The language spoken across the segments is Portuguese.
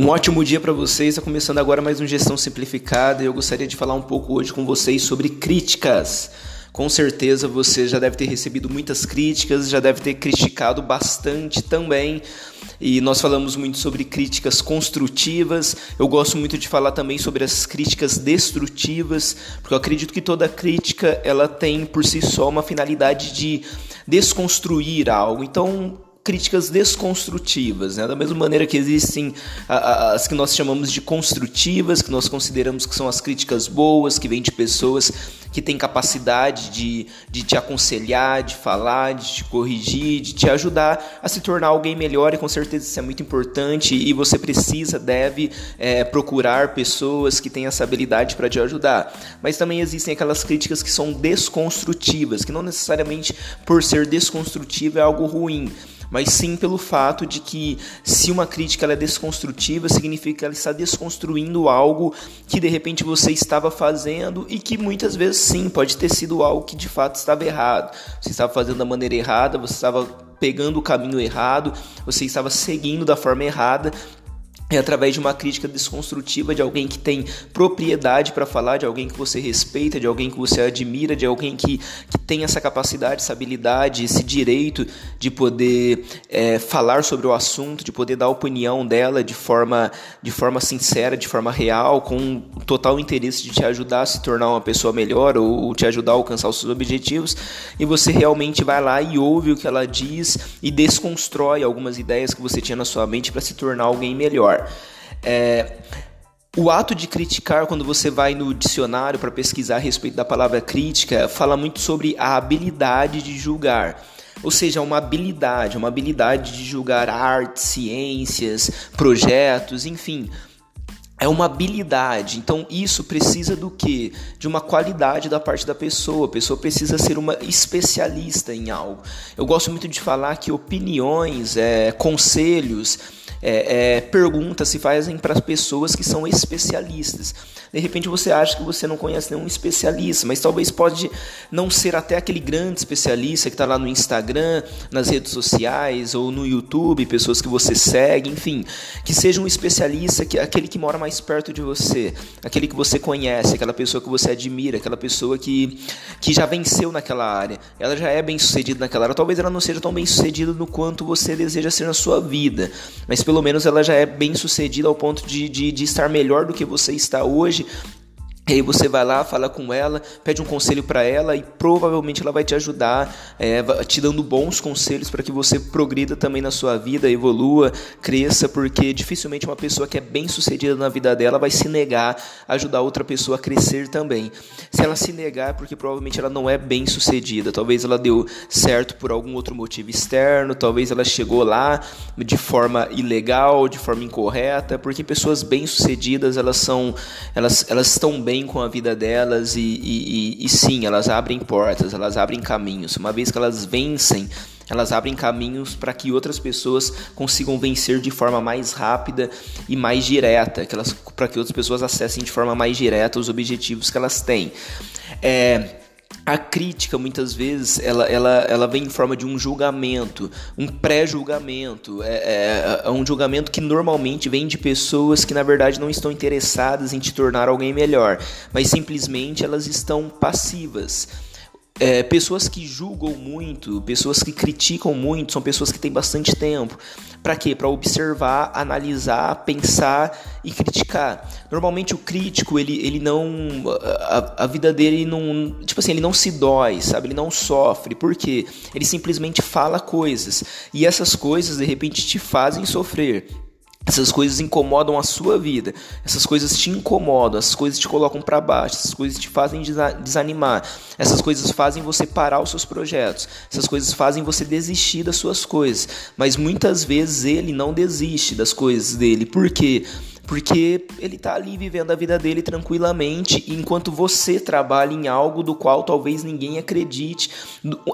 Um ótimo dia para vocês. Está começando agora mais um Gestão Simplificada. Eu gostaria de falar um pouco hoje com vocês sobre críticas. Com certeza você já deve ter recebido muitas críticas, já deve ter criticado bastante também. E nós falamos muito sobre críticas construtivas. Eu gosto muito de falar também sobre as críticas destrutivas, porque eu acredito que toda crítica ela tem por si só uma finalidade de desconstruir algo. Então, críticas desconstrutivas, né? da mesma maneira que existem as que nós chamamos de construtivas, que nós consideramos que são as críticas boas, que vêm de pessoas que têm capacidade de, de te aconselhar, de falar, de te corrigir, de te ajudar a se tornar alguém melhor, e com certeza isso é muito importante e você precisa, deve é, procurar pessoas que têm essa habilidade para te ajudar. Mas também existem aquelas críticas que são desconstrutivas, que não necessariamente por ser desconstrutiva é algo ruim mas sim pelo fato de que se uma crítica é desconstrutiva, significa que ela está desconstruindo algo que de repente você estava fazendo e que muitas vezes sim pode ter sido algo que de fato estava errado. Você estava fazendo da maneira errada, você estava pegando o caminho errado, você estava seguindo da forma errada é através de uma crítica desconstrutiva de alguém que tem propriedade para falar, de alguém que você respeita, de alguém que você admira, de alguém que, que tem essa capacidade, essa habilidade, esse direito de poder é, falar sobre o assunto, de poder dar a opinião dela de forma, de forma sincera, de forma real, com total interesse de te ajudar a se tornar uma pessoa melhor ou te ajudar a alcançar os seus objetivos, e você realmente vai lá e ouve o que ela diz e desconstrói algumas ideias que você tinha na sua mente para se tornar alguém melhor. É, o ato de criticar, quando você vai no dicionário para pesquisar a respeito da palavra crítica, fala muito sobre a habilidade de julgar. Ou seja, uma habilidade, uma habilidade de julgar arte, ciências, projetos, enfim. É uma habilidade. Então, isso precisa do quê? De uma qualidade da parte da pessoa. A pessoa precisa ser uma especialista em algo. Eu gosto muito de falar que opiniões, é, conselhos, é, é, perguntas se fazem para as pessoas que são especialistas. De repente você acha que você não conhece nenhum especialista, mas talvez pode não ser até aquele grande especialista que está lá no Instagram, nas redes sociais ou no YouTube, pessoas que você segue, enfim, que seja um especialista, que aquele que mora mais perto de você, aquele que você conhece, aquela pessoa que você admira, aquela pessoa que, que já venceu naquela área, ela já é bem sucedida naquela área. Talvez ela não seja tão bem sucedida no quanto você deseja ser na sua vida, mas pelo menos ela já é bem sucedida ao ponto de, de, de estar melhor do que você está hoje e aí você vai lá, fala com ela, pede um conselho para ela e provavelmente ela vai te ajudar, é, te dando bons conselhos para que você progrida também na sua vida, evolua, cresça, porque dificilmente uma pessoa que é bem sucedida na vida dela vai se negar a ajudar outra pessoa a crescer também. Se ela se negar é porque provavelmente ela não é bem sucedida, talvez ela deu certo por algum outro motivo externo, talvez ela chegou lá de forma ilegal, de forma incorreta, porque pessoas bem sucedidas elas são, elas, elas estão bem bem com a vida delas e, e, e, e sim, elas abrem portas, elas abrem caminhos. Uma vez que elas vencem, elas abrem caminhos para que outras pessoas consigam vencer de forma mais rápida e mais direta, para que outras pessoas acessem de forma mais direta os objetivos que elas têm. É, a crítica muitas vezes ela, ela, ela vem em forma de um julgamento, um pré-julgamento, é, é, é, um julgamento que normalmente vem de pessoas que na verdade não estão interessadas em te tornar alguém melhor, mas simplesmente elas estão passivas. É, pessoas que julgam muito, pessoas que criticam muito, são pessoas que têm bastante tempo. Para quê? Para observar, analisar, pensar e criticar. Normalmente o crítico, ele, ele não. A, a vida dele não. Tipo assim, ele não se dói, sabe? Ele não sofre. Por quê? Ele simplesmente fala coisas. E essas coisas, de repente, te fazem sofrer. Essas coisas incomodam a sua vida, essas coisas te incomodam, essas coisas te colocam para baixo, essas coisas te fazem desanimar, essas coisas fazem você parar os seus projetos, essas coisas fazem você desistir das suas coisas. Mas muitas vezes ele não desiste das coisas dele, por quê? Porque ele está ali vivendo a vida dele tranquilamente, enquanto você trabalha em algo do qual talvez ninguém acredite,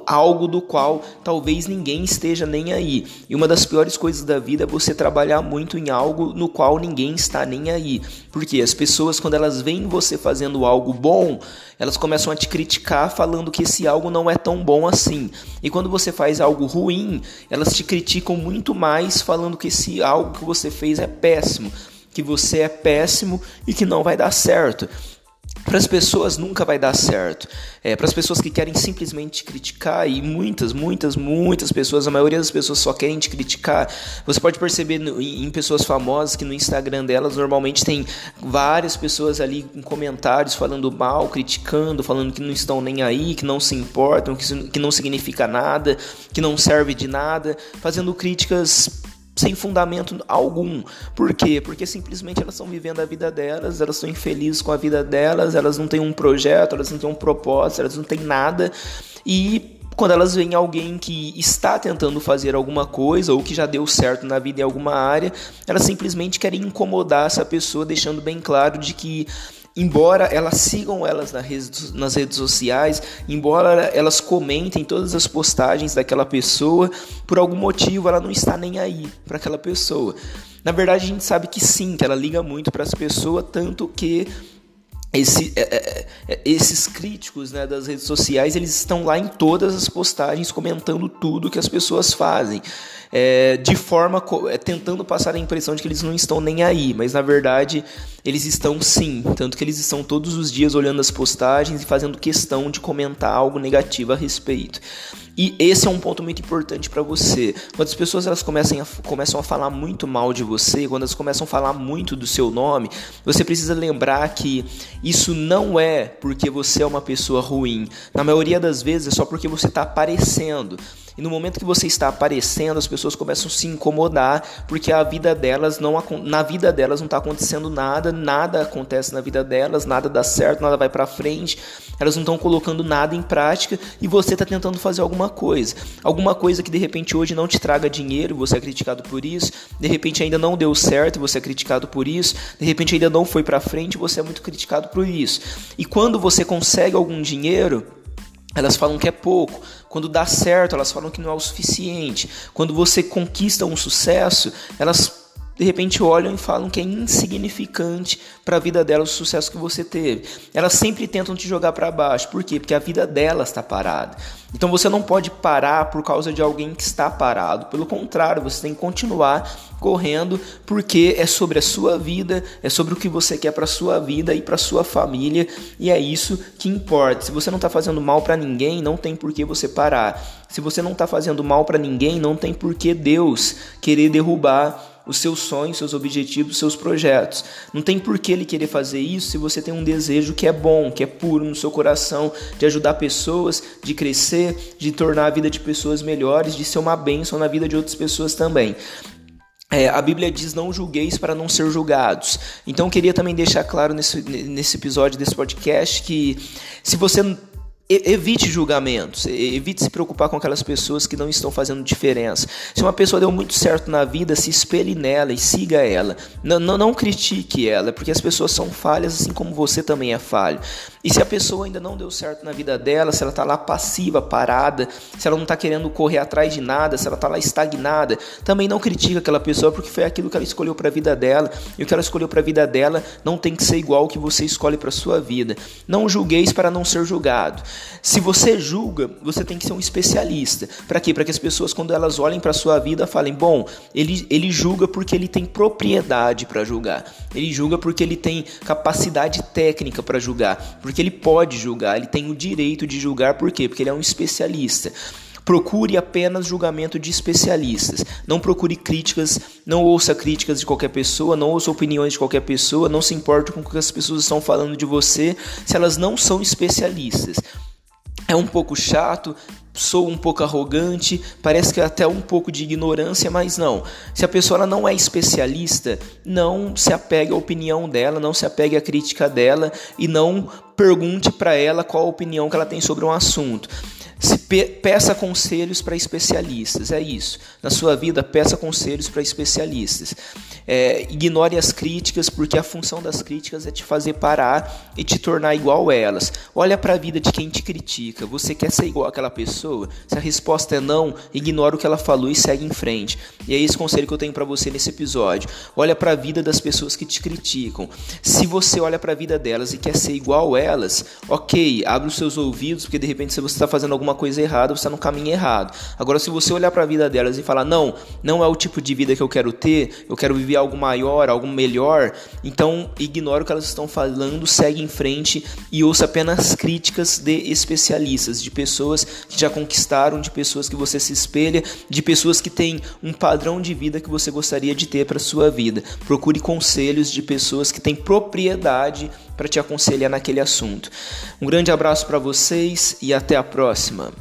algo do qual talvez ninguém esteja nem aí. E uma das piores coisas da vida é você trabalhar muito em algo no qual ninguém está nem aí. Porque as pessoas, quando elas veem você fazendo algo bom, elas começam a te criticar falando que esse algo não é tão bom assim. E quando você faz algo ruim, elas te criticam muito mais falando que esse algo que você fez é péssimo. Que você é péssimo e que não vai dar certo. Para as pessoas nunca vai dar certo. É, para as pessoas que querem simplesmente criticar, e muitas, muitas, muitas pessoas, a maioria das pessoas só querem te criticar. Você pode perceber no, em pessoas famosas que no Instagram delas normalmente tem várias pessoas ali em comentários falando mal, criticando, falando que não estão nem aí, que não se importam, que, que não significa nada, que não serve de nada, fazendo críticas sem fundamento algum. Por quê? Porque simplesmente elas estão vivendo a vida delas, elas estão infelizes com a vida delas, elas não têm um projeto, elas não têm um propósito, elas não têm nada. E quando elas veem alguém que está tentando fazer alguma coisa ou que já deu certo na vida em alguma área, elas simplesmente querem incomodar essa pessoa, deixando bem claro de que embora elas sigam elas nas redes sociais, embora elas comentem todas as postagens daquela pessoa, por algum motivo ela não está nem aí para aquela pessoa. Na verdade, a gente sabe que sim, que ela liga muito para as pessoas, tanto que esse, é, é, é, esses críticos né, das redes sociais eles estão lá em todas as postagens comentando tudo que as pessoas fazem é, de forma tentando passar a impressão de que eles não estão nem aí, mas na verdade eles estão sim, tanto que eles estão todos os dias olhando as postagens e fazendo questão de comentar algo negativo a respeito. E esse é um ponto muito importante para você. Quando as pessoas elas começam a, começam a falar muito mal de você, quando elas começam a falar muito do seu nome, você precisa lembrar que isso não é porque você é uma pessoa ruim. Na maioria das vezes é só porque você está aparecendo. E no momento que você está aparecendo, as pessoas começam a se incomodar porque a vida delas não na vida delas não está acontecendo nada, nada acontece na vida delas, nada dá certo, nada vai para frente. Elas não estão colocando nada em prática e você está tentando fazer alguma coisa, alguma coisa que de repente hoje não te traga dinheiro, você é criticado por isso. De repente ainda não deu certo, você é criticado por isso. De repente ainda não foi para frente, você é muito criticado por isso. E quando você consegue algum dinheiro, elas falam que é pouco. Quando dá certo, elas falam que não é o suficiente. Quando você conquista um sucesso, elas de repente olham e falam que é insignificante para a vida delas o sucesso que você teve. Elas sempre tentam te jogar para baixo. Por quê? Porque a vida delas está parada. Então você não pode parar por causa de alguém que está parado. Pelo contrário, você tem que continuar correndo porque é sobre a sua vida, é sobre o que você quer para sua vida e para sua família e é isso que importa. Se você não está fazendo mal para ninguém, não tem por que você parar. Se você não está fazendo mal para ninguém, não tem por que Deus querer derrubar os seus sonhos, seus objetivos, seus projetos. Não tem por que ele querer fazer isso se você tem um desejo que é bom, que é puro no seu coração, de ajudar pessoas, de crescer, de tornar a vida de pessoas melhores, de ser uma bênção na vida de outras pessoas também. É, a Bíblia diz: não julgueis para não ser julgados. Então, eu queria também deixar claro nesse, nesse episódio desse podcast que se você Evite julgamentos, evite se preocupar com aquelas pessoas que não estão fazendo diferença. Se uma pessoa deu muito certo na vida, se espelhe nela e siga ela. Não, não, não critique ela, porque as pessoas são falhas assim como você também é falho. E se a pessoa ainda não deu certo na vida dela, se ela está lá passiva, parada, se ela não está querendo correr atrás de nada, se ela está lá estagnada, também não critique aquela pessoa porque foi aquilo que ela escolheu para a vida dela. E o que ela escolheu para a vida dela não tem que ser igual ao que você escolhe para sua vida. Não julgueis para não ser julgado. Se você julga, você tem que ser um especialista. Para quê? Para que as pessoas, quando elas olhem para sua vida, falem: bom, ele, ele julga porque ele tem propriedade para julgar. Ele julga porque ele tem capacidade técnica para julgar. Porque ele pode julgar, ele tem o direito de julgar. Por quê? Porque ele é um especialista. Procure apenas julgamento de especialistas. Não procure críticas, não ouça críticas de qualquer pessoa, não ouça opiniões de qualquer pessoa, não se importe com o que as pessoas estão falando de você se elas não são especialistas é um pouco chato, sou um pouco arrogante, parece que é até um pouco de ignorância, mas não. Se a pessoa não é especialista, não se apegue à opinião dela, não se apegue à crítica dela e não pergunte para ela qual a opinião que ela tem sobre um assunto. Se pe peça conselhos para especialistas, é isso. Na sua vida, peça conselhos para especialistas. É, ignore as críticas, porque a função das críticas é te fazer parar e te tornar igual a elas. Olha para a vida de quem te critica. Você quer ser igual àquela pessoa? Se a resposta é não, ignora o que ela falou e segue em frente. E é esse conselho que eu tenho para você nesse episódio. Olha para a vida das pessoas que te criticam. Se você olha para a vida delas e quer ser igual a elas, ok, abre os seus ouvidos, porque de repente se você está fazendo alguma coisa errada, você está no caminho errado. Agora, se você olhar para a vida delas e falar, não, não é o tipo de vida que eu quero ter, eu quero viver algo maior, algo melhor, então ignore o que elas estão falando, segue em frente e ouça apenas críticas de especialistas, de pessoas que já conquistaram, de pessoas que você se espelha, de pessoas que têm um padrão de vida que você gostaria de ter para sua vida. Procure conselhos de pessoas que têm propriedade para te aconselhar naquele assunto. Um grande abraço para vocês e até a próxima.